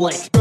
Answer